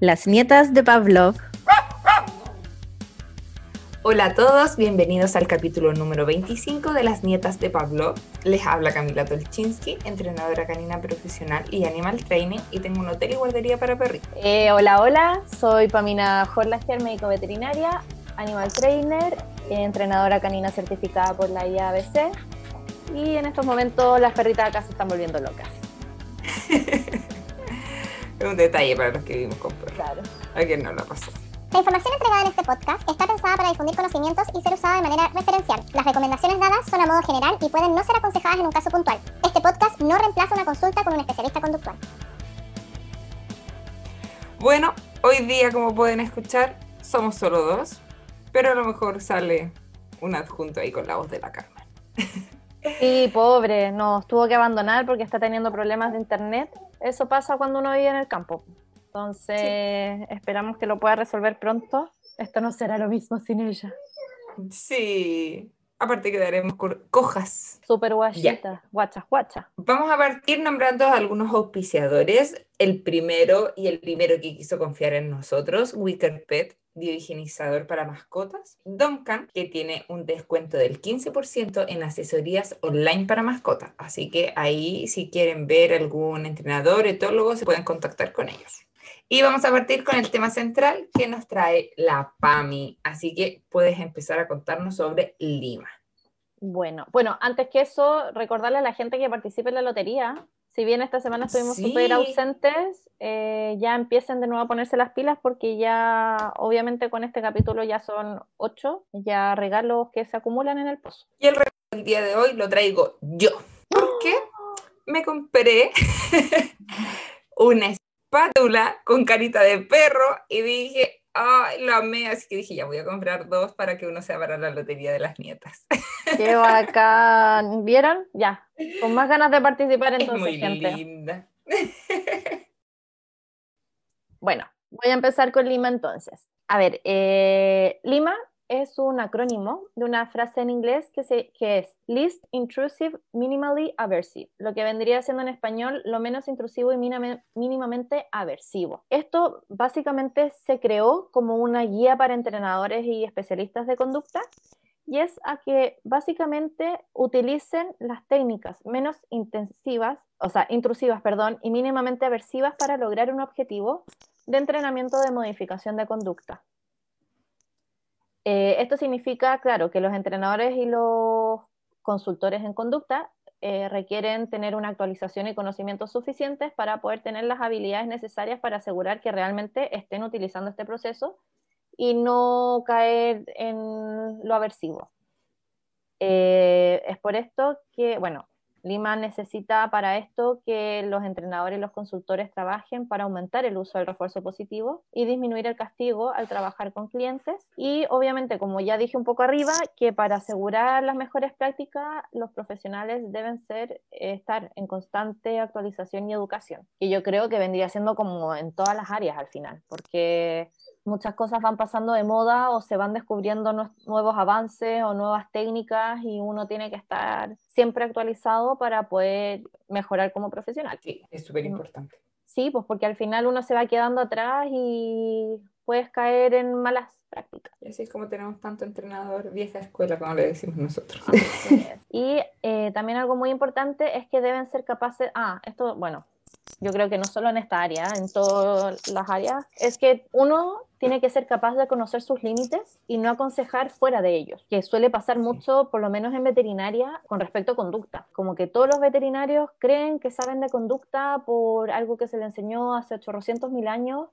Las nietas de Pavlov. Hola a todos, bienvenidos al capítulo número 25 de Las nietas de Pavlov. Les habla Camila Tolchinsky, entrenadora canina profesional y animal training, y tengo un hotel y guardería para perritos. Eh, hola, hola, soy Pamina Horlager, médico veterinaria, animal trainer, entrenadora canina certificada por la IABC, y en estos momentos las perritas acá se están volviendo locas. es un detalle para los que vivimos con perros. Claro. A quien no lo pasó. La información entregada en este podcast está pensada para difundir conocimientos y ser usada de manera referencial. Las recomendaciones dadas son a modo general y pueden no ser aconsejadas en un caso puntual. Este podcast no reemplaza una consulta con un especialista conductual. Bueno, hoy día, como pueden escuchar, somos solo dos, pero a lo mejor sale un adjunto ahí con la voz de la Carmen. Sí, pobre, nos tuvo que abandonar porque está teniendo problemas de internet. Eso pasa cuando uno vive en el campo. Entonces, esperamos que lo pueda resolver pronto. Esto no será lo mismo sin ella. Sí, aparte quedaremos cojas. Súper guachita, guachas, guachas. Vamos a partir nombrando a algunos auspiciadores. El primero y el primero que quiso confiar en nosotros, Wicker Pet, biohigienizador para mascotas. Duncan, que tiene un descuento del 15% en asesorías online para mascotas. Así que ahí, si quieren ver algún entrenador, etólogo, se pueden contactar con ellos. Y vamos a partir con el tema central que nos trae la PAMI. Así que puedes empezar a contarnos sobre Lima. Bueno, bueno, antes que eso, recordarle a la gente que participe en la lotería. Si bien esta semana estuvimos súper ausentes, eh, ya empiecen de nuevo a ponerse las pilas porque ya, obviamente, con este capítulo ya son ocho, ya regalos que se acumulan en el pozo. Y el regalo del día de hoy lo traigo yo. Porque me compré una espátula con carita de perro y dije, ay, lo amé, así que dije, ya voy a comprar dos para que uno sea para la lotería de las nietas. Qué bacán, ¿vieron? Ya, con más ganas de participar entonces, es muy linda. Bueno, voy a empezar con Lima entonces. A ver, eh, Lima es un acrónimo de una frase en inglés que, es Least Intrusive Minimally Aversive, lo que vendría siendo en español lo menos intrusivo y mínimamente aversivo. Esto básicamente se creó como una guía para entrenadores y especialistas de conducta y es a que básicamente utilicen las técnicas menos intensivas, o sea, intrusivas, perdón, y mínimamente aversivas para lograr un objetivo de entrenamiento de modificación de conducta. Eh, esto significa, claro, que los entrenadores y los consultores en conducta eh, requieren tener una actualización y conocimientos suficientes para poder tener las habilidades necesarias para asegurar que realmente estén utilizando este proceso y no caer en lo aversivo. Eh, es por esto que, bueno, Lima necesita para esto que los entrenadores y los consultores trabajen para aumentar el uso del refuerzo positivo y disminuir el castigo al trabajar con clientes. Y obviamente, como ya dije un poco arriba, que para asegurar las mejores prácticas, los profesionales deben ser, eh, estar en constante actualización y educación. Y yo creo que vendría siendo como en todas las áreas al final, porque muchas cosas van pasando de moda o se van descubriendo nuevos avances o nuevas técnicas y uno tiene que estar siempre actualizado para poder mejorar como profesional. Sí, es súper importante. Sí, pues porque al final uno se va quedando atrás y puedes caer en malas prácticas. Y así es como tenemos tanto entrenador vieja escuela, como le decimos nosotros. y eh, también algo muy importante es que deben ser capaces, ah, esto, bueno, yo creo que no solo en esta área, en todas las áreas, es que uno tiene que ser capaz de conocer sus límites y no aconsejar fuera de ellos, que suele pasar mucho, por lo menos en veterinaria, con respecto a conducta. Como que todos los veterinarios creen que saben de conducta por algo que se le enseñó hace 800 mil años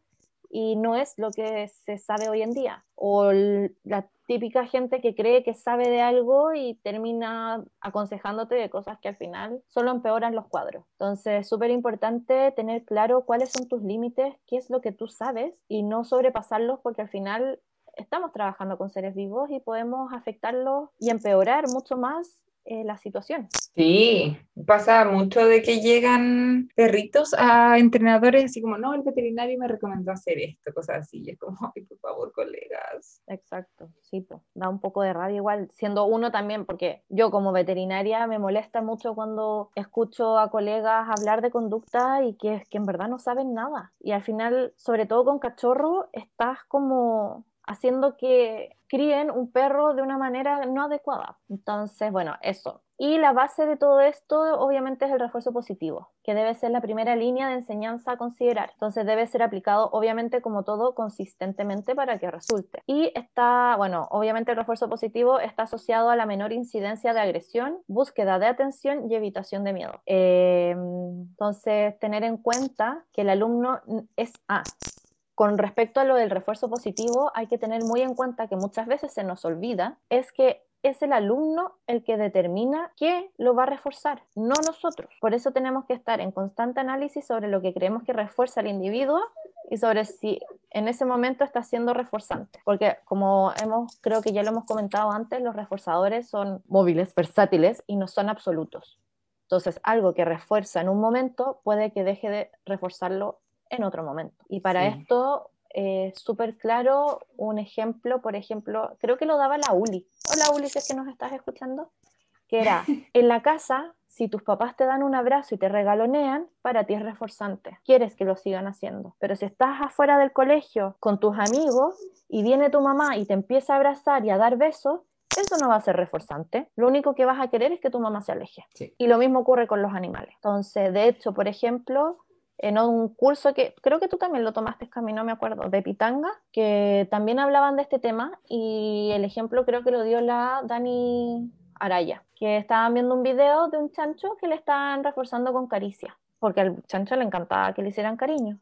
y no es lo que se sabe hoy en día. O la típica gente que cree que sabe de algo y termina aconsejándote de cosas que al final solo empeoran los cuadros. Entonces, es súper importante tener claro cuáles son tus límites, qué es lo que tú sabes y no sobrepasarlos porque al final estamos trabajando con seres vivos y podemos afectarlos y empeorar mucho más eh, la situación. Sí, pasa mucho de que llegan perritos a entrenadores así como, no, el veterinario me recomendó hacer esto, cosas así. Y es como, ay, por favor, colegas. Exacto, sí, pues, da un poco de rabia igual, siendo uno también, porque yo como veterinaria me molesta mucho cuando escucho a colegas hablar de conducta y que, que en verdad no saben nada. Y al final, sobre todo con cachorro, estás como haciendo que críen un perro de una manera no adecuada. Entonces, bueno, eso. Y la base de todo esto, obviamente, es el refuerzo positivo, que debe ser la primera línea de enseñanza a considerar. Entonces, debe ser aplicado, obviamente, como todo, consistentemente para que resulte. Y está, bueno, obviamente el refuerzo positivo está asociado a la menor incidencia de agresión, búsqueda de atención y evitación de miedo. Eh, entonces, tener en cuenta que el alumno es A. Con respecto a lo del refuerzo positivo, hay que tener muy en cuenta que muchas veces se nos olvida, es que es el alumno el que determina qué lo va a reforzar, no nosotros. Por eso tenemos que estar en constante análisis sobre lo que creemos que refuerza al individuo y sobre si en ese momento está siendo reforzante. Porque como hemos, creo que ya lo hemos comentado antes, los reforzadores son móviles, versátiles y no son absolutos. Entonces, algo que refuerza en un momento puede que deje de reforzarlo en otro momento. Y para esto, eh, súper claro, un ejemplo, por ejemplo, creo que lo daba la Uli. Hola Uli, si es que nos estás escuchando. Que era, en la casa, si tus papás te dan un abrazo y te regalonean, para ti es reforzante. Quieres que lo sigan haciendo. Pero si estás afuera del colegio con tus amigos y viene tu mamá y te empieza a abrazar y a dar besos, eso no va a ser reforzante. Lo único que vas a querer es que tu mamá se aleje. Y lo mismo ocurre con los animales. Entonces, de hecho, por ejemplo, en un curso que creo que tú también lo tomaste, Cami, no me acuerdo, de Pitanga, que también hablaban de este tema y el ejemplo creo que lo dio la Dani Araya, que estaban viendo un video de un chancho que le estaban reforzando con caricia, porque al chancho le encantaba que le hicieran cariño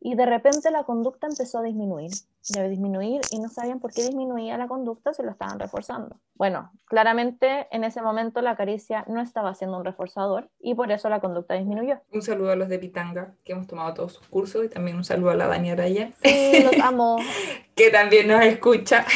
y de repente la conducta empezó a disminuir, debe disminuir y no sabían por qué disminuía la conducta, se lo estaban reforzando. Bueno, claramente en ese momento la caricia no estaba siendo un reforzador y por eso la conducta disminuyó. Un saludo a los de Pitanga, que hemos tomado todos sus cursos y también un saludo a la Dani Araya. Sí, los amo. que también nos escucha.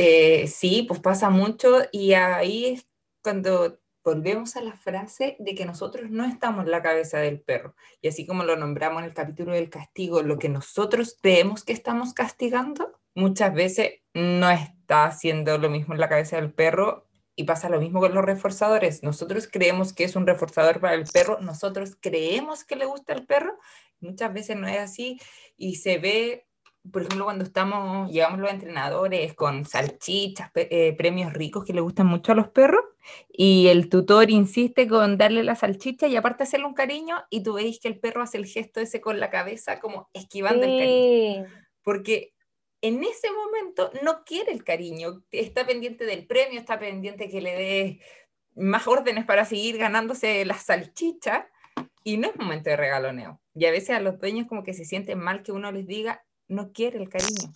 Eh, sí, pues pasa mucho y ahí es cuando volvemos a la frase de que nosotros no estamos en la cabeza del perro. Y así como lo nombramos en el capítulo del castigo, lo que nosotros creemos que estamos castigando, muchas veces no está haciendo lo mismo en la cabeza del perro. Y pasa lo mismo con los reforzadores. Nosotros creemos que es un reforzador para el perro, nosotros creemos que le gusta al perro, muchas veces no es así y se ve por ejemplo, cuando estamos, llegamos los entrenadores con salchichas, eh, premios ricos que le gustan mucho a los perros, y el tutor insiste con darle la salchicha y aparte hacerle un cariño, y tú veis que el perro hace el gesto ese con la cabeza, como esquivando el cariño. Porque en ese momento no quiere el cariño, está pendiente del premio, está pendiente que le dé más órdenes para seguir ganándose la salchicha, y no es momento de regaloneo. Y a veces a los dueños como que se sienten mal que uno les diga, no quiere el cariño.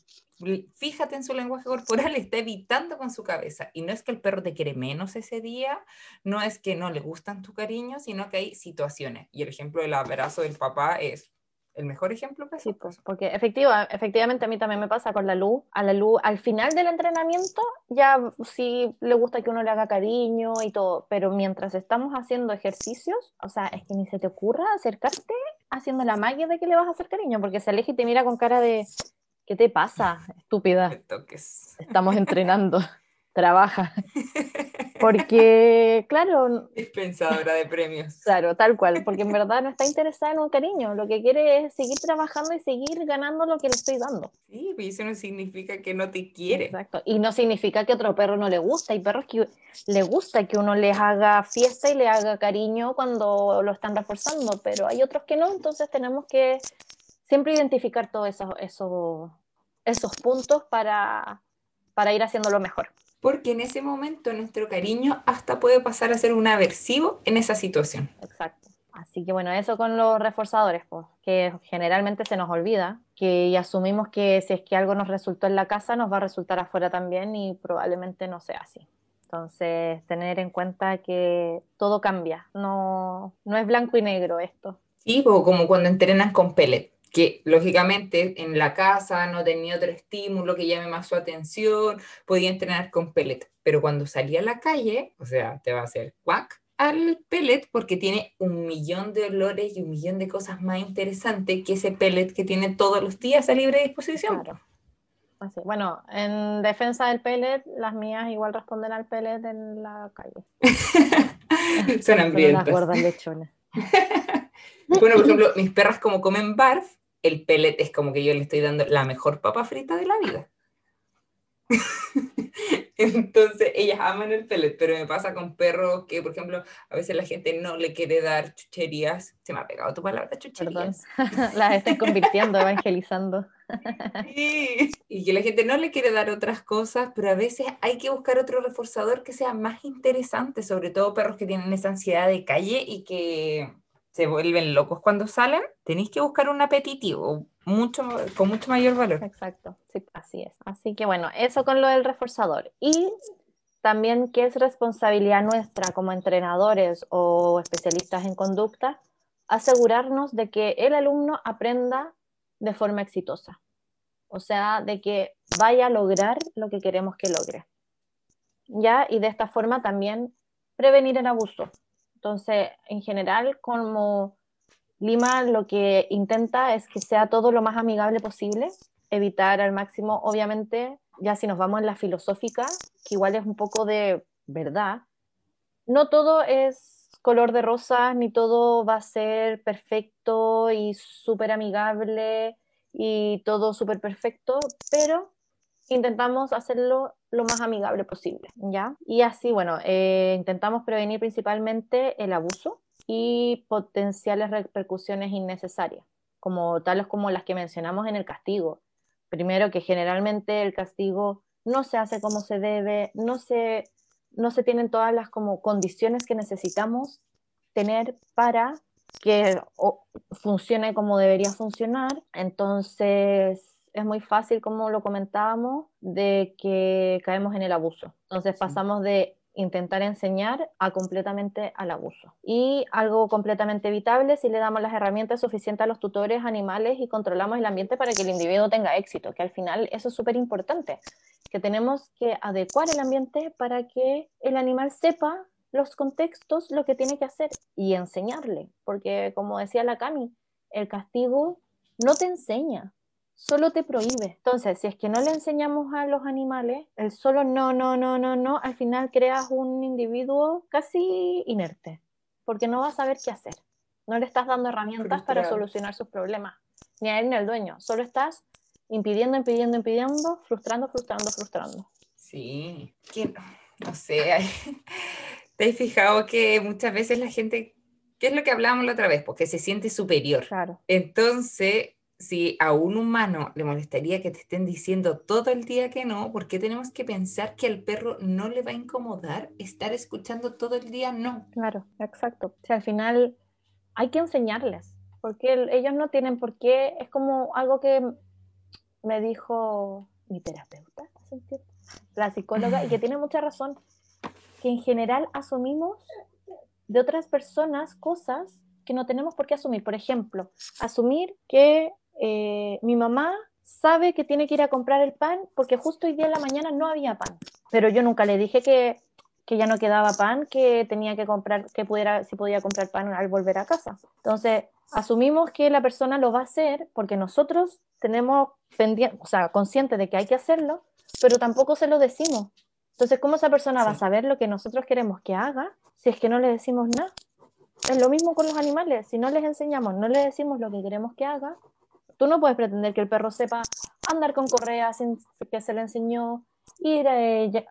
Fíjate en su lenguaje corporal, está evitando con su cabeza. Y no es que el perro te quiere menos ese día, no es que no le gustan tu cariño, sino que hay situaciones. Y el ejemplo del abrazo del papá es el mejor ejemplo sí, pues, porque efectiva, efectivamente a mí también me pasa con la luz. A la luz, al final del entrenamiento, ya sí le gusta que uno le haga cariño y todo, pero mientras estamos haciendo ejercicios, o sea, es que ni se te ocurra acercarte haciendo la magia de que le vas a hacer cariño, porque se aleja y te mira con cara de, ¿qué te pasa, estúpida? Estamos entrenando, trabaja. Porque, claro... Dispensadora de premios. Claro, tal cual, porque en verdad no está interesada en un cariño, lo que quiere es seguir trabajando y seguir ganando lo que le estoy dando. Sí, pero eso no significa que no te quiere. Exacto, y no significa que otro perro no le gusta, hay perros que le gusta que uno les haga fiesta y le haga cariño cuando lo están reforzando, pero hay otros que no, entonces tenemos que siempre identificar todos esos, esos, esos puntos para, para ir haciéndolo mejor porque en ese momento nuestro cariño hasta puede pasar a ser un aversivo en esa situación. Exacto. Así que bueno, eso con los reforzadores, pues, que generalmente se nos olvida, que asumimos que si es que algo nos resultó en la casa, nos va a resultar afuera también y probablemente no sea así. Entonces, tener en cuenta que todo cambia, no, no es blanco y negro esto. Sí, como cuando entrenan con pellet que lógicamente en la casa no tenía otro estímulo que llame más su atención, podía entrenar con pellet, pero cuando salía a la calle, o sea, te va a hacer cuac al pellet porque tiene un millón de olores y un millón de cosas más interesantes que ese pellet que tiene todos los días a libre disposición. Claro. Así. Bueno, en defensa del pellet, las mías igual responden al pellet en la calle. Son Son hambrientas. Las gordas lechonas. Bueno, por ejemplo, mis perras como comen barf, el pellet es como que yo le estoy dando la mejor papa frita de la vida. Entonces, ellas aman el pellet, pero me pasa con perros que, por ejemplo, a veces la gente no le quiere dar chucherías. Se me ha pegado tu palabra, Perdón. chucherías. las estoy convirtiendo, evangelizando. Sí. Y que la gente no le quiere dar otras cosas, pero a veces hay que buscar otro reforzador que sea más interesante, sobre todo perros que tienen esa ansiedad de calle y que se vuelven locos cuando salen. Tenéis que buscar un apetitivo mucho, con mucho mayor valor. Exacto, sí, así es. Así que bueno, eso con lo del reforzador. Y también que es responsabilidad nuestra como entrenadores o especialistas en conducta, asegurarnos de que el alumno aprenda de forma exitosa. O sea, de que vaya a lograr lo que queremos que logre. ¿Ya? Y de esta forma también prevenir el abuso. Entonces, en general, como Lima lo que intenta es que sea todo lo más amigable posible, evitar al máximo, obviamente, ya si nos vamos en la filosófica, que igual es un poco de verdad, no todo es color de rosa, ni todo va a ser perfecto y súper amigable y todo súper perfecto, pero intentamos hacerlo lo más amigable posible, ¿ya? Y así, bueno, eh, intentamos prevenir principalmente el abuso y potenciales repercusiones innecesarias, como tales como las que mencionamos en el castigo. Primero, que generalmente el castigo no se hace como se debe, no se, no se tienen todas las como condiciones que necesitamos tener para que o, funcione como debería funcionar. Entonces, es muy fácil, como lo comentábamos, de que caemos en el abuso. Entonces pasamos de intentar enseñar a completamente al abuso. Y algo completamente evitable si le damos las herramientas suficientes a los tutores animales y controlamos el ambiente para que el individuo tenga éxito, que al final eso es súper importante, que tenemos que adecuar el ambiente para que el animal sepa los contextos, lo que tiene que hacer y enseñarle, porque como decía la Cami, el castigo no te enseña, solo te prohíbe. Entonces, si es que no le enseñamos a los animales, el solo no, no, no, no, no, al final creas un individuo casi inerte, porque no va a saber qué hacer. No le estás dando herramientas para solucionar sus problemas, ni a él ni al dueño. Solo estás impidiendo, impidiendo, impidiendo, frustrando, frustrando, frustrando. Sí, que no sé, te has fijado que muchas veces la gente, ¿qué es lo que hablábamos la otra vez? Porque se siente superior. Claro, Entonces, si a un humano le molestaría que te estén diciendo todo el día que no, ¿por qué tenemos que pensar que al perro no le va a incomodar estar escuchando todo el día no? claro, exacto. O sea, al final hay que enseñarles, porque el- ellos no tienen por qué, es como algo que me dijo mi terapeuta, la psicóloga, y que tiene mucha razón, que en general asumimos de otras personas cosas que no tenemos por qué asumir. Por ejemplo, asumir que eh, mi mamá sabe que tiene que ir a comprar el pan porque justo hoy día en la mañana no había pan, pero yo nunca le dije que, que ya no quedaba pan, que tenía que comprar, que pudiera, si podía comprar pan al volver a casa. Entonces, asumimos que la persona lo va a hacer porque nosotros tenemos pendiente, o sea, consciente de que hay que hacerlo, pero tampoco se lo decimos. Entonces, ¿cómo esa persona va a saber lo que nosotros queremos que haga si es que no le decimos nada? Es lo mismo con los animales. Si no les enseñamos, no les decimos lo que queremos que haga, tú no puedes pretender que el perro sepa andar con correa sin que se le enseñó, ir a,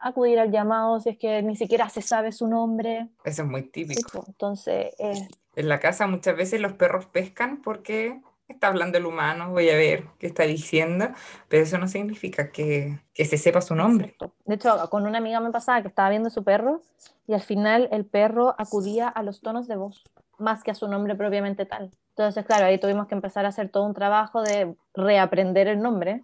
acudir al llamado si es que ni siquiera se sabe su nombre. Eso es muy típico. po. Entonces, eh, En la casa muchas veces los perros pescan porque está hablando el humano, voy a ver qué está diciendo, pero eso no significa que, que se sepa su nombre. Exacto. De hecho, con una amiga me pasaba que estaba viendo su perro y al final el perro acudía a los tonos de voz más que a su nombre propiamente tal. Entonces, claro, ahí tuvimos que empezar a hacer todo un trabajo de reaprender el nombre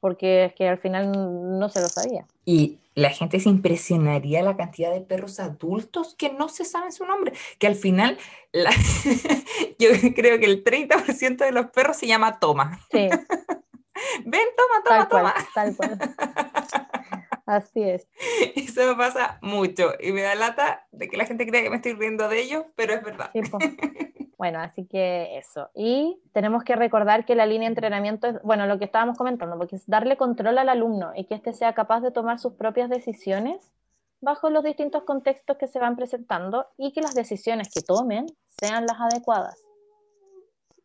porque es que al final no se lo sabía. Y la gente se impresionaría la cantidad de perros adultos que no se sabe su nombre, que al final yo creo que el 30% de los perros se llama Toma. Sí. Ven, toma, toma, Tal cual, toma. tal cual. Así es. Eso me pasa mucho y me da lata de que la gente crea que me estoy riendo de ellos, pero es verdad. Sí. Bueno, así que eso. Y tenemos que recordar que la línea de entrenamiento es, bueno, lo que estábamos comentando, porque es darle control al alumno y que éste sea capaz de tomar sus propias decisiones bajo los distintos contextos que se van presentando y que las decisiones que tomen sean las adecuadas.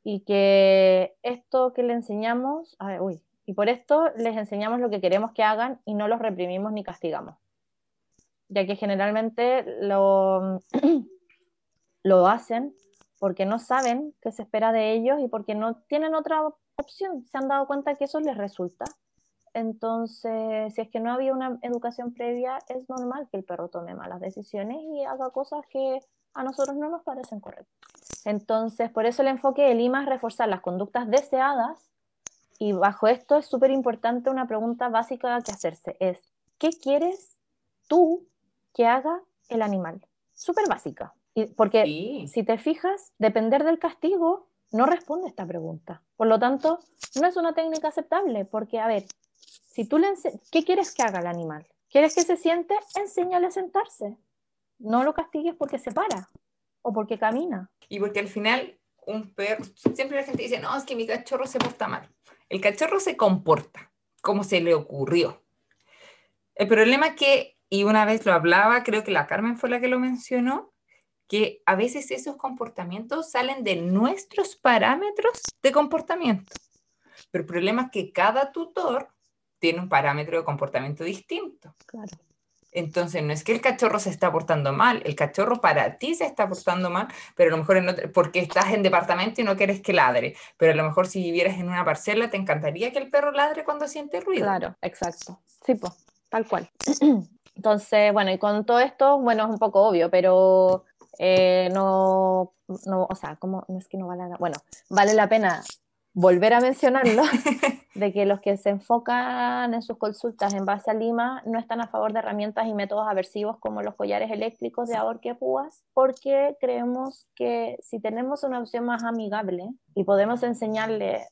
Y que esto que le enseñamos, a ver, uy, y por esto les enseñamos lo que queremos que hagan y no los reprimimos ni castigamos. Ya que generalmente lo, lo hacen porque no saben qué se espera de ellos y porque no tienen otra opción. Se han dado cuenta que eso les resulta. Entonces, si es que no había una educación previa, es normal que el perro tome malas decisiones y haga cosas que a nosotros no nos parecen correctas. Entonces, por eso el enfoque de Lima es reforzar las conductas deseadas y bajo esto es súper importante una pregunta básica que hacerse, es, ¿qué quieres tú que haga el animal? Súper básica. Y porque Sí. si te fijas, depender del castigo no responde a esta pregunta. Por lo tanto, no es una técnica aceptable, porque, a ver, si tú le ¿qué quieres que haga el animal? ¿Quieres que se siente? Enséñale a sentarse. No lo castigues porque se para o porque camina. Y porque al final un perro, siempre la gente dice, no, es que mi cachorro se porta mal. El cachorro se comporta como se le ocurrió. El problema es que, y una vez lo hablaba, creo que la Carmen fue la que lo mencionó, que a veces esos comportamientos salen de nuestros parámetros de comportamiento. Pero el problema es que cada tutor tiene un parámetro de comportamiento distinto. Claro. Entonces, no es que el cachorro se está portando mal, el cachorro para ti se está portando mal, pero a lo mejor en porque estás en departamento y no quieres que ladre, pero a lo mejor si vivieras en una parcela te encantaría que el perro ladre cuando siente ruido. Claro, exacto. Sí, pues, tal cual. Entonces, bueno, y con todo esto, bueno, es un poco obvio, pero eh, no, no, o sea, como, no es que no vale la, bueno, vale la pena volver a mencionarlo, de que los que se enfocan en sus consultas en base a Lima no están a favor de herramientas y métodos aversivos como los collares eléctricos de ahorque púas, porque creemos que si tenemos una opción más amigable y podemos enseñarle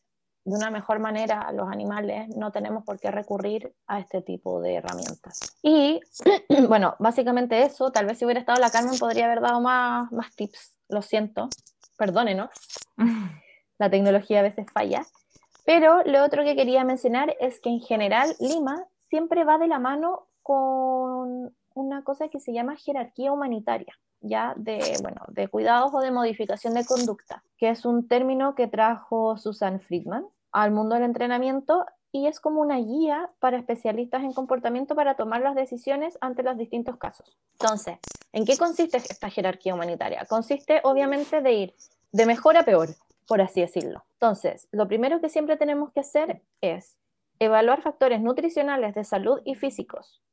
de una mejor manera a los animales, no tenemos por qué recurrir a este tipo de herramientas. Y bueno, básicamente eso, tal vez si hubiera estado la Carmen podría haber dado más, más tips, lo siento, perdónenos, la tecnología a veces falla. Pero lo otro que quería mencionar es que en general Lima siempre va de la mano con una cosa que se llama jerarquía humanitaria, ya de, bueno, de cuidados o de modificación de conducta, que es un término que trajo Susan Friedman al mundo del entrenamiento y es como una guía para especialistas en comportamiento para tomar las decisiones ante los distintos casos. Entonces, ¿en qué consiste esta jerarquía humanitaria? Consiste obviamente de ir de mejor a peor, por así decirlo. Entonces, lo primero que siempre tenemos que hacer es evaluar factores nutricionales de salud y físicos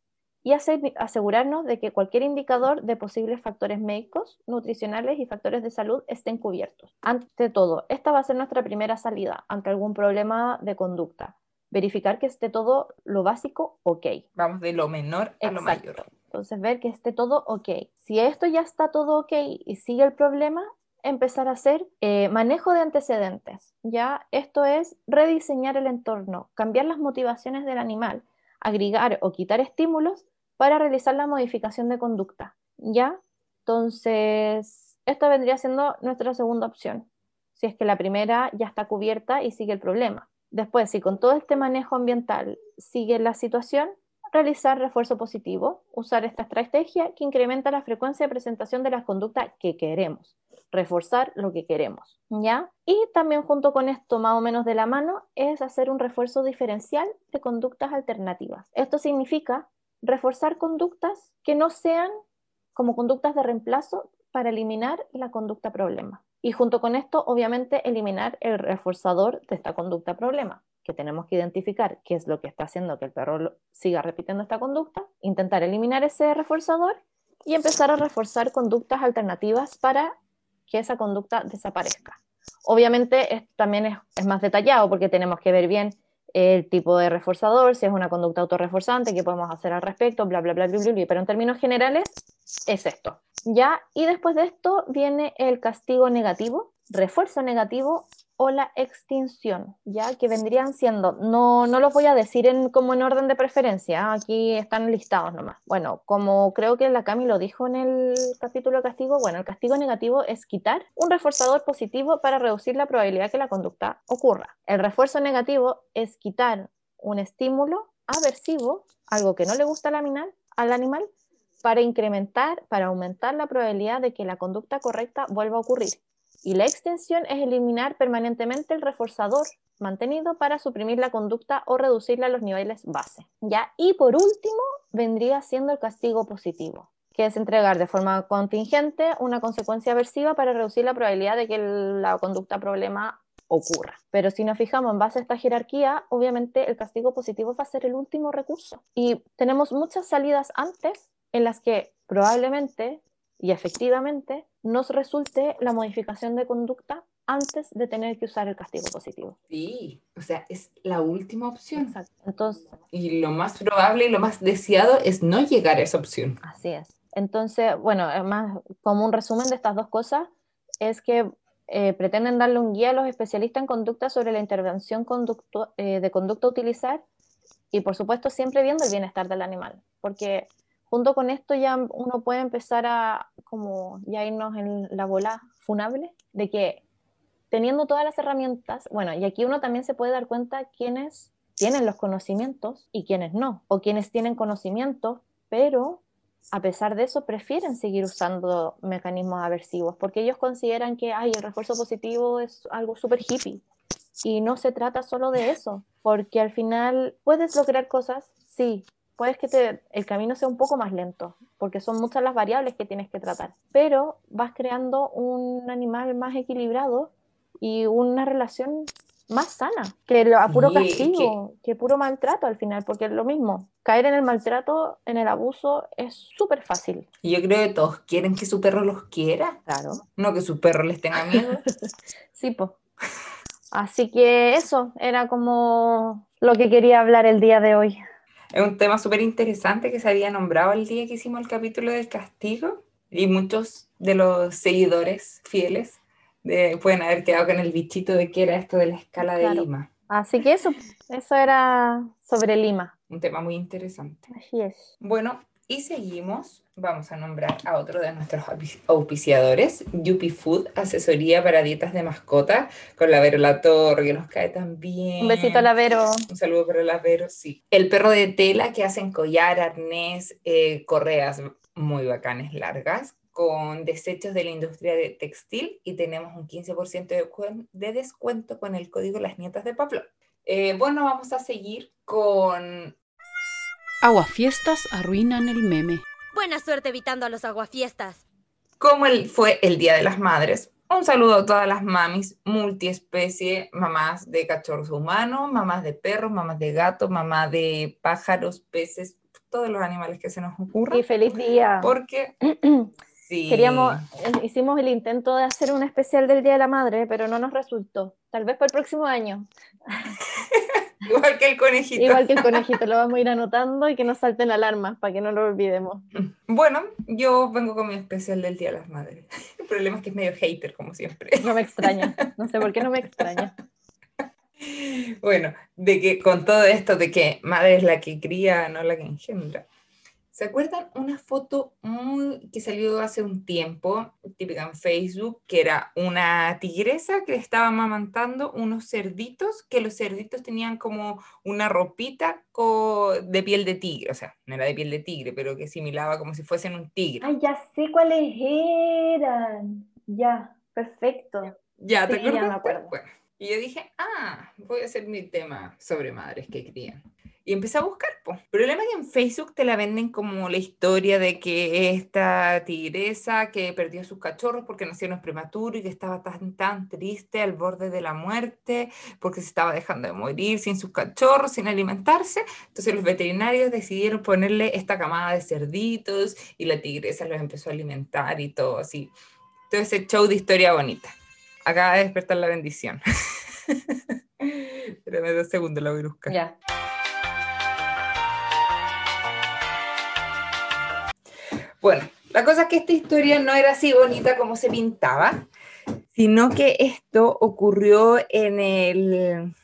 y asegurarnos de que cualquier indicador de posibles factores médicos, nutricionales y factores de salud estén cubiertos. Ante todo, esta va a ser nuestra primera salida ante algún problema de conducta. Verificar que esté todo lo básico ok. Vamos de lo menor a lo mayor. Entonces, ver que esté todo ok. Si esto ya está todo ok y sigue el problema, empezar a hacer eh, manejo de antecedentes. Ya esto es rediseñar el entorno, cambiar las motivaciones del animal, agregar o quitar estímulos para realizar la modificación de conducta. Ya, entonces, esta vendría siendo nuestra segunda opción. Si es que la primera ya está cubierta y sigue el problema. Después, si con todo este manejo ambiental sigue la situación, realizar refuerzo positivo, usar esta estrategia que incrementa la frecuencia de presentación de las conductas que queremos, reforzar lo que queremos, ¿ya? Y también junto con esto, más o menos de la mano, es hacer un refuerzo diferencial de conductas alternativas. Esto significa reforzar conductas que no sean como conductas de reemplazo para eliminar la conducta problema. Y junto con esto, obviamente, eliminar el reforzador de esta conducta problema que tenemos que identificar qué es lo que está haciendo que el perro siga repitiendo esta conducta, intentar eliminar ese reforzador y empezar a reforzar conductas alternativas para que esa conducta desaparezca. Obviamente también es, es más detallado porque tenemos que ver bien el tipo de reforzador, si es una conducta autorreforzante, qué podemos hacer al respecto, bla, bla, bla, bla, bla, bla. Pero en términos generales es esto. ¿Ya? Y después de esto viene el castigo negativo, refuerzo negativo o la extinción, ya que vendrían siendo, no, no los voy a decir en, como en orden de preferencia, aquí están listados nomás. Bueno, como creo que la Cami lo dijo en el capítulo castigo, bueno, el castigo negativo es quitar un reforzador positivo para reducir la probabilidad que la conducta ocurra. El refuerzo negativo es quitar un estímulo aversivo, algo que no le gusta al al animal para incrementar, para aumentar la probabilidad de que la conducta correcta vuelva a ocurrir. Y la extensión es eliminar permanentemente el reforzador mantenido para suprimir la conducta o reducirla a los niveles base. ¿ya? Y por último, vendría siendo el castigo positivo, que es entregar de forma contingente una consecuencia aversiva para reducir la probabilidad de que la conducta problema ocurra. Pero si nos fijamos en base a esta jerarquía, obviamente el castigo positivo va a ser el último recurso. Y tenemos muchas salidas antes en las que probablemente y efectivamente nos resulte la modificación de conducta antes de tener que usar el castigo positivo. Sí, o sea, es la última opción. Exacto. Entonces, y lo más probable y lo más deseado es no llegar a esa opción. Así es. Entonces, bueno, más como un resumen de estas dos cosas es que eh, pretenden darle un guía a los especialistas en conducta sobre la intervención eh, de conducta a utilizar y por supuesto siempre viendo el bienestar del animal, porque junto con esto ya uno puede empezar a como ya irnos en la bola funable de que teniendo todas las herramientas, bueno, y aquí uno también se puede dar cuenta quiénes tienen los conocimientos y quiénes no, o quienes tienen conocimiento, pero a pesar de eso prefieren seguir usando mecanismos aversivos, porque ellos consideran que Ay, el refuerzo positivo es algo súper hippie. Y no se trata solo de eso, porque al final puedes lograr cosas, sí, puedes que te, el camino sea un poco más lento, porque son muchas las variables que tienes que tratar, pero vas creando un animal más equilibrado y una relación más sana, que a puro castigo, que... puro maltrato al final, porque es lo mismo. Caer en el maltrato, en el abuso, es súper fácil. Yo creo que todos quieren que su perro los quiera. Claro. No que su perro les tenga miedo. sí, pues. Así que eso era como lo que quería hablar el día de hoy. Es un tema súper interesante que se había nombrado el día que hicimos el capítulo del castigo y muchos de los seguidores fieles pueden haber quedado con el bichito de qué era esto de la escala de Lima. Así que eso, eso era sobre Lima. Un tema muy interesante. Así es. Bueno, y seguimos, vamos a nombrar a otro de nuestros auspiciadores, Yupi Food, asesoría para dietas de mascota, con la Vero La Torre, que nos cae tan bien. Un besito a la Vero. Un saludo para la Vero, sí. El perro de tela que hacen collar, arnés, eh, correas muy bacanes, largas, con desechos de la industria de textil y tenemos un 15% de, descuento con el código Las Nietas de Pablo. Eh, bueno, vamos a seguir con Aguafiestas arruinan el meme. Buena suerte evitando a los aguafiestas. Como el, fue el Día de las Madres, un saludo a todas las mamis multiespecie, mamás de cachorros humanos, mamás de perros, mamás de gatos, mamás de pájaros, peces, todos los animales que se nos ocurran. Y feliz día. Porque sí. Queríamos, hicimos el intento de hacer un especial del Día de la Madre, pero no nos resultó. Tal vez para el próximo año. Igual que el conejito. Igual que el conejito, lo vamos a ir anotando y que nos salten alarmas para que no lo olvidemos. Bueno, yo vengo con mi especial del Día de las Madres. El problema es que es medio hater, como siempre. No me extraña, no sé por qué no me extraña. Bueno, de que con todo esto de que madre es la que cría, no la que engendra. ¿Se acuerdan una foto muy, que salió hace un tiempo, típica en Facebook, que era una tigresa que estaba amamantando unos cerditos, que los cerditos tenían como una ropita de piel de tigre, o sea, no era de piel de tigre, pero que similaba como si fuesen un tigre. Ay, ya sé cuáles eran. Ya, perfecto. Ya, ¿te acuerdas? Bueno, y yo dije, ah, voy a hacer mi tema sobre madres que crían. Y empecé a buscar. pues El problema es que en Facebook te la venden como la historia de que esta tigresa que perdió a sus cachorros porque nacieron prematuros y que estaba tan, tan triste al borde de la muerte porque se estaba dejando de morir sin sus cachorros, sin alimentarse. Entonces los veterinarios decidieron ponerle esta camada de cerditos y la tigresa los empezó a alimentar y todo así. Todo ese show de historia bonita. Acaba de despertar la bendición. Espérame dos segundos, la voy a buscar. Ya. Bueno, la cosa es que esta historia no era así bonita como se pintaba, sino que esto ocurrió en, el,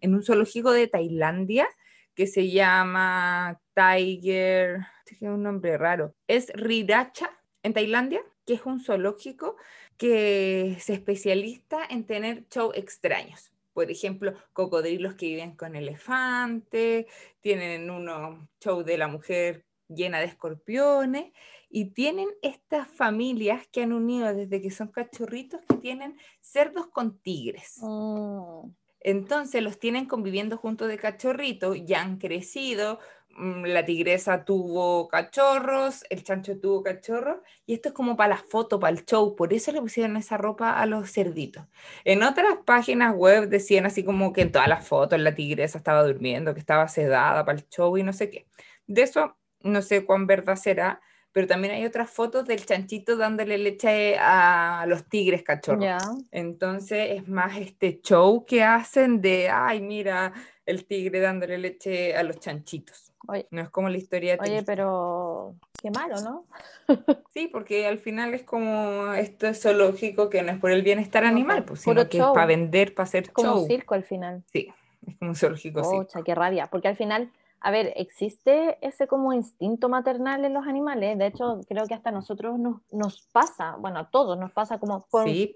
en un zoológico de Tailandia que se llama Tiger, es un nombre raro, es Riracha en Tailandia, que es un zoológico que se especializa en tener shows extraños. Por ejemplo, cocodrilos que viven con elefantes, tienen unos shows de la mujer llena de escorpiones y tienen estas familias que han unido desde que son cachorritos que tienen cerdos con tigres. Mm, Entonces los tienen conviviendo juntos de cachorritos, ya han crecido, mm, la tigresa tuvo cachorros, el chancho tuvo cachorros, y esto es como para la foto, para el show, por eso le pusieron esa ropa a los cerditos. En otras páginas web decían así como que en todas las fotos la tigresa estaba durmiendo, que estaba sedada para el show y no sé qué. De eso no sé cuán verdad será, pero también hay otras fotos del chanchito dándole leche a los tigres cachorros. Entonces es más este show que hacen de, ay, mira, el tigre dándole leche a los chanchitos. Oye, No es como la historia oye, triste. pero qué malo, ¿no? Sí, porque al final es como esto es zoológico que no es por el bienestar animal, pues, sino que es para vender, para hacer como show. un circo al final. Sí, es como un zoológico, sí. Pocha, qué rabia. Porque al final, a ver, existe ese como instinto maternal en los animales. De hecho, creo que hasta nosotros nos, nos pasa, bueno, a todos nos pasa como con, Sí,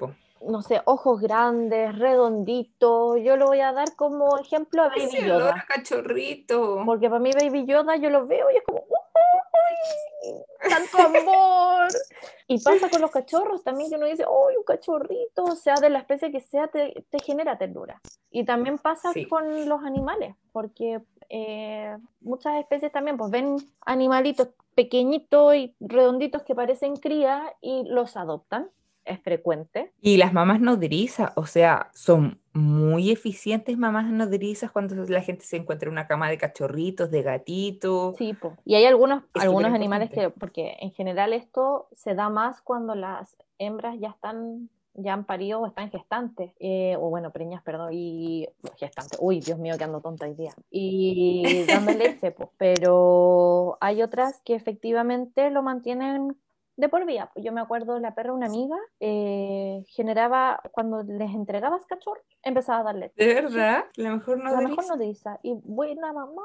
no sé, ojos grandes, redonditos. Yo lo voy a dar como ejemplo a Baby Ese olor Yoda. a cachorrito. Porque para mí Baby Yoda yo lo veo y es como, ¡Uy! ¡Tanto amor! Y pasa con los cachorros también, que uno dice, ¡Uy, un cachorrito! O sea, de la especie que sea, te, te genera ternura. Y también pasa Sí. con los animales, porque eh, muchas especies también pues ven animalitos pequeñitos y redonditos que parecen cría y los adoptan. Es frecuente. Y las mamás nodrizas, o sea, son muy eficientes mamás nodrizas cuando la gente se encuentra en una cama de cachorritos, de gatitos. Sí, po. Y hay algunos, Es algunos animales que, porque en general esto se da más cuando las hembras ya están, ya han parido o están gestantes, eh, o bueno, preñas, perdón, y gestantes. Uy, Dios mío, que ando tonta hoy día. Y dando leche, pues. Pero hay otras que efectivamente lo mantienen de por vida. Yo me acuerdo, la perra, una amiga, eh, generaba, cuando les entregabas cachorro, empezaba a dar leche. ¿De verdad? La mejor La mejor nodriza. nodriza. Y buena mamá,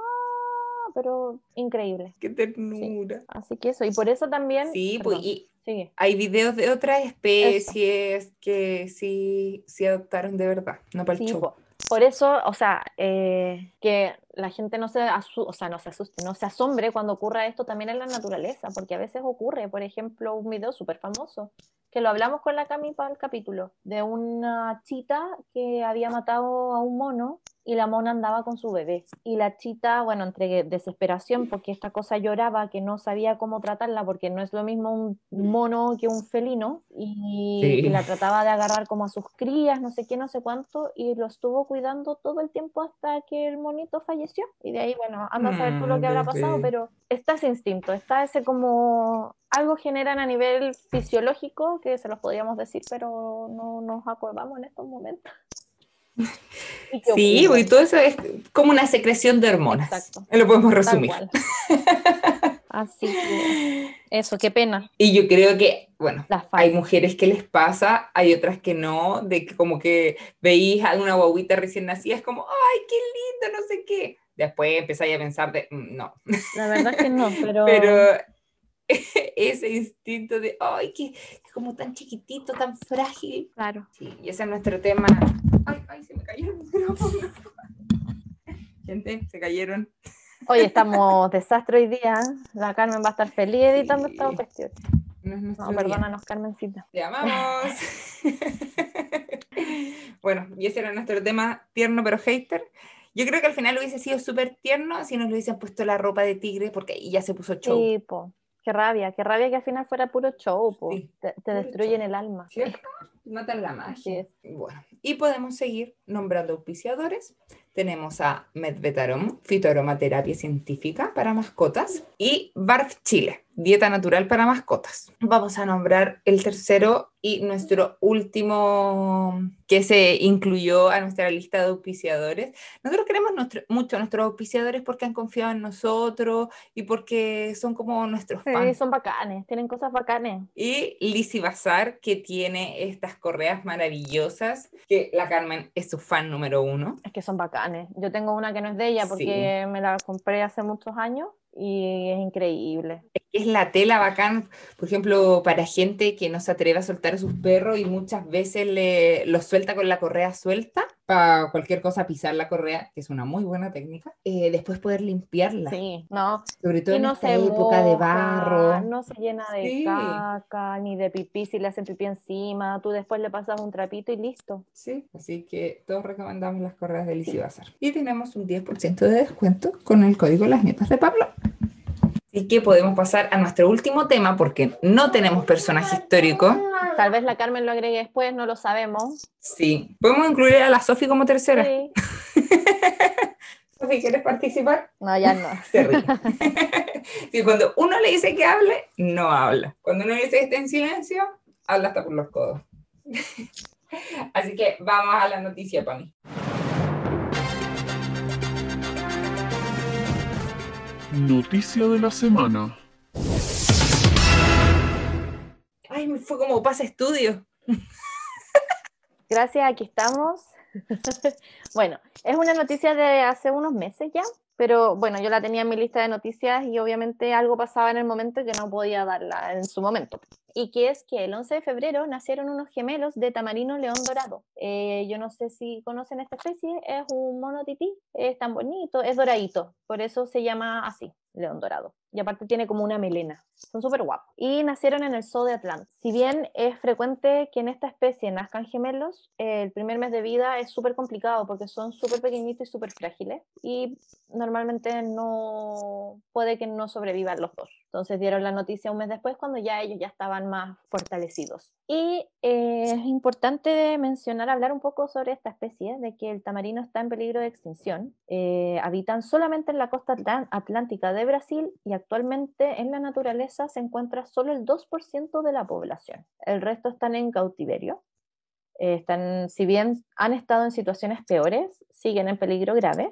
pero increíble. Qué ternura. Así que eso, y por eso también. Sí, pues, y sigue. hay videos de otras especies que sí, sí adoptaron de verdad, no para el Sí, show. po. Por eso, o sea, eh, que la gente no se, asu- o sea, no se asuste, no se asombre cuando ocurra esto también en la naturaleza, porque a veces ocurre, por ejemplo, un video súper famoso, que lo hablamos con la Cami para el capítulo, de una chita que había matado a un mono y la mona andaba con su bebé. Y la chita, bueno, entre desesperación, porque esta cosa lloraba, que no sabía cómo tratarla, porque no es lo mismo un mono que un felino, y, Sí. y la trataba de agarrar como a sus crías, no sé qué, no sé cuánto, y lo estuvo cuidando todo el tiempo hasta que el monito falleció. Y de ahí, bueno, anda a saber tú lo Mm, que habrá pasado, pero está ese instinto, está ese como algo generan a nivel fisiológico que se los podríamos decir, pero no nos acordamos en estos momentos. Y Sí, ocurre, y todo eso es como una secreción de hormonas. Exacto. Lo podemos resumir. Así que eso, qué pena. Y yo creo que, bueno, hay mujeres que les pasa, hay otras que no, de que como que veís a una guaguita recién nacida, es como, ay, qué lindo, no sé qué. Después empezáis a pensar de, "Mm, no, La verdad es que no, pero, pero ese instinto de, ay, que es como tan chiquitito, tan frágil. claro. Sí, y ese es nuestro tema. Ay, ay, se me cayó el micrófono. Gente, se cayeron. Hoy estamos desastre hoy día. La Carmen va a estar feliz editando Sí. esta cuestión. No es No, perdónanos, Carmencita. Te amamos. bueno, y ese era nuestro tema tierno pero hater. Yo creo que al final hubiese sido súper tierno si nos le hubiesen puesto la ropa de tigre porque ahí ya se puso show. Sí, po. Qué rabia, qué rabia que al final fuera puro show, po. Sí, Te, te puro destruyen show. el alma. ¿Cierto? Matan la magia. Bueno, y podemos seguir nombrando auspiciadores. tenemos a Medvetarom, fitoaromaterapia científica para mascotas, y Barf Chile, dieta natural para mascotas. Vamos a nombrar el tercero y nuestro último que se incluyó a nuestra lista de auspiciadores. Nosotros queremos nuestro- mucho a nuestros auspiciadores porque han confiado en nosotros y porque son como nuestros Sí, fans. son bacanes, tienen cosas bacanes. Y Lizzy Bazar, que tiene estas correas maravillosas, que la Carmen es su fan número uno. Es que son bacanes. Yo tengo una que no es de ella porque me la compré hace muchos años y es increíble. Es la tela bacán, por ejemplo, para gente que no se atreve a soltar a sus perros y muchas veces le, los suelta con la correa suelta, para cualquier cosa pisar la correa, que es una muy buena técnica, eh, después poder limpiarla, Sí, no, sobre todo y en no esta época de barro. no se llena de Sí. caca ni de pipí si le hacen pipí encima, tú después le pasas un trapito y listo. Sí, así que todos recomendamos las correas de Lizzy Bazar. Y tenemos un 10% de descuento con el código Las Nietas de Pablo. Así que podemos pasar a nuestro último tema porque no tenemos personaje histórico. Tal vez la Carmen lo agregue después, no lo sabemos. Sí, podemos incluir a la Sofi como tercera. Sí. Sofi, ¿quieres participar? No, ya no. Se ríe. sí, cuando uno le dice que hable, no habla. Cuando uno le dice que esté en silencio, habla hasta por los codos. Así que vamos a la noticia, Pami. Noticia de la semana. Ay, me fue como pasa estudio. Gracias, aquí estamos. bueno, es una noticia de hace unos meses ya, pero bueno, yo la tenía en mi lista de noticias y obviamente algo pasaba en el momento que no podía darla en su momento. Y que es que el 11 de febrero nacieron unos gemelos de tamarino león dorado. Eh, yo no sé si conocen esta especie, es un mono tití, es tan bonito, es doradito, por eso se llama así, león dorado. Y aparte tiene como una melena, son súper guapos. Y nacieron en el zoo de Atlanta. Si bien es frecuente que en esta especie nazcan gemelos, el primer mes de vida es súper complicado porque son súper pequeñitos y súper frágiles. Y normalmente no puede que no sobrevivan los dos. Entonces dieron la noticia un mes después cuando ya ellos ya estaban más fortalecidos. Y eh, es importante mencionar, hablar un poco sobre esta especie, de que el tamarino está en peligro de extinción. Eh, habitan solamente en la costa atl- atlántica de Brasil y actualmente en la naturaleza se encuentra solo el 2% de la población. El resto están en cautiverio. Eh, están, si bien han estado en situaciones peores, siguen en peligro grave.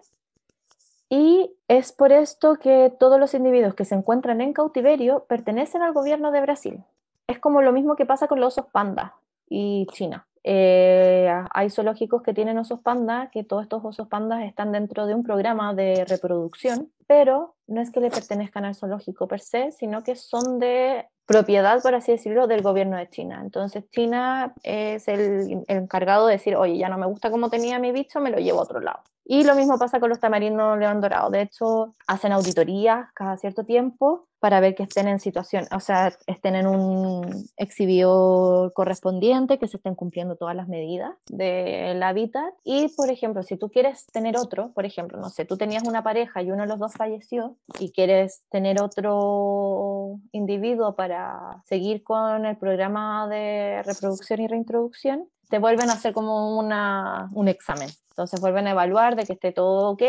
Y es por esto que todos los individuos que se encuentran en cautiverio pertenecen al gobierno de Brasil. Es como lo mismo que pasa con los osos panda y China. Eh, hay zoológicos que tienen osos panda, que todos estos osos pandas están dentro de un programa de reproduccción, pero no es que le pertenezcan al zoológico per se, sino que son de propiedad, por así decirlo, del gobierno de China. Entonces China es el, el encargado de decir, oye, ya no me gusta cómo tenía mi bicho, me lo llevo a otro lado. Y lo mismo pasa con los tamarinos león dorado. De hecho, hacen auditorías cada cierto tiempo para ver que estén en situación, o sea, estén en un exhibidor correspondiente, que se estén cumpliendo todas las medidas del hábitat. Y, por ejemplo, si tú quieres tener otro, por ejemplo, no sé, tú tenías una pareja y uno de los dos falleció y quieres tener otro individuo para seguir con el programa de reproducción y reintroducción, te vuelven a hacer como una, un examen. Entonces vuelven a evaluar de que esté todo ok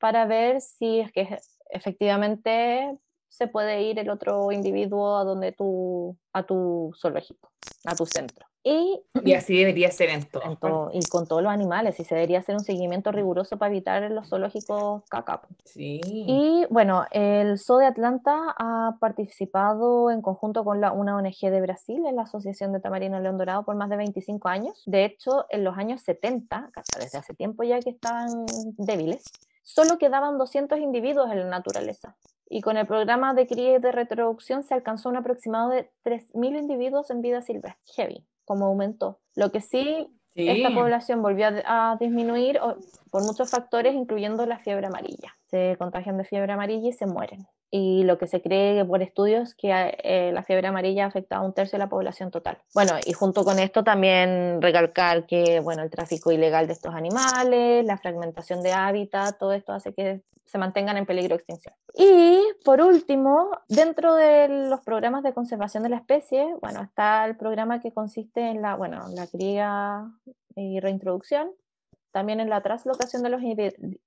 para ver si es que efectivamente se puede ir el otro individuo a donde tú, a tu zoológico, a tu centro. Y, Y así debería ser en todo. en todo- y con todos los animales, y se debería hacer un seguimiento riguroso para evitar los zoológicos caca. Sí. Y bueno, el Zoo de Atlanta ha participado en conjunto con la, una ONG de Brasil, en la Asociación de Tamarino León Dorado, por más de 25 años. De hecho, en los años 70, cacha, desde hace tiempo ya que estaban débiles, solo quedaban 200 individuos en la naturaleza. Y con el programa de cría y de reproducción se alcanzó un aproximado de 3.000 individuos en vida silvestre. Heavy, como aumentó. Lo que sí Sí. esta población volvió a, a disminuir por muchos factores, incluyendo la fiebre amarilla. Se contagian de fiebre amarilla y se mueren. Y lo que se cree por estudios que eh, la fiebre amarilla afecta a un tercio de la población total. Bueno, y junto con esto también recalcar que bueno, el tráfico ilegal de estos animales, la fragmentación de hábitat, todo esto hace que se mantengan en peligro de extinción. Y por último, dentro de los programas de conservación de la especie, bueno, está el programa que consiste en la, bueno, la cría y reintroducción, también en la traslocación de los,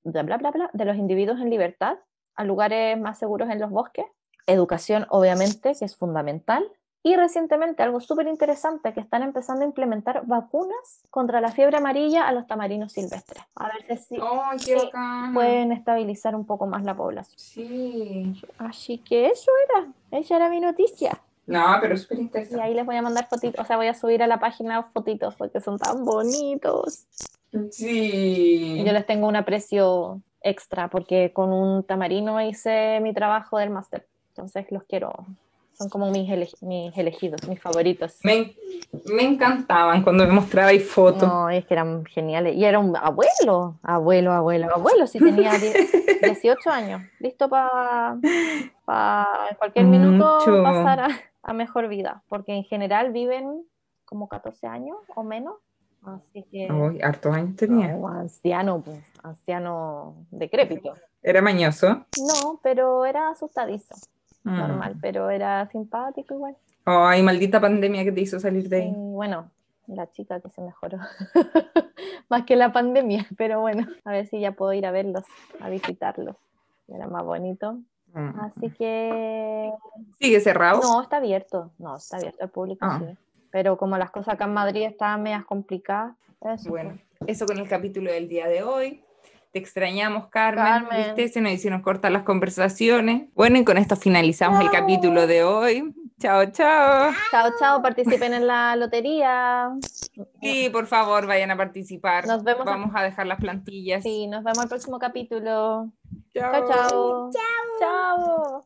bla, bla, de los individuos en libertad a lugares más seguros en los bosques, educación obviamente, que es fundamental, y recientemente algo súper interesante, que están empezando a implementar vacunas contra la fiebre amarilla a los tamarinos silvestres. A ver si pueden estabilizar un poco más la población. Sí. Así que eso era, esa era mi noticia. No, pero súper Y interesante. ahí les voy a mandar fotitos, o sea, voy a subir a la página fotitos porque son tan bonitos. Sí. Y yo les tengo un aprecio extra porque con un tamarino hice mi trabajo del máster. Entonces los quiero, son como mis, ele- mis elegidos, mis favoritos. Me, me encantaban cuando me mostrabais fotos. No, es que eran geniales. Y era un abuelo, abuelo, abuelo, abuelo, si tenía die- 18 años, listo para en cualquier minuto Mucho. pasar a, a mejor vida, porque en general viven como 14 años o menos. Así que Uy, hartos años tenía. no, anciano, pues, anciano decrépito. Era mañoso. No, pero era asustadizo, Mm. normal, pero era simpático igual. Ay, maldita pandemia que te hizo salir de ahí. bueno, la chica que se mejoró. más que la pandemia, pero bueno, a ver si ya puedo ir a verlos, a visitarlos. Era más bonito. Mm. Así que Sigue cerrado. no, está abierto, no, está abierto al público, Ah. sí. Pero como las cosas acá en Madrid estaban medias complicadas, eso. Bueno, eso con el capítulo del día de hoy. Te extrañamos, Carmen. Carmen. ¿Viste? Se nos hicieron cortas las conversaciones. Bueno, y con esto finalizamos el capítulo de hoy. Chao, chao. Chao, chao, participen en la lotería. Sí, por favor, vayan a participar. Nos vemos a- Vamos a dejar las plantillas. Sí, nos vemos el próximo capítulo. Chao. Chao, chao. Chao.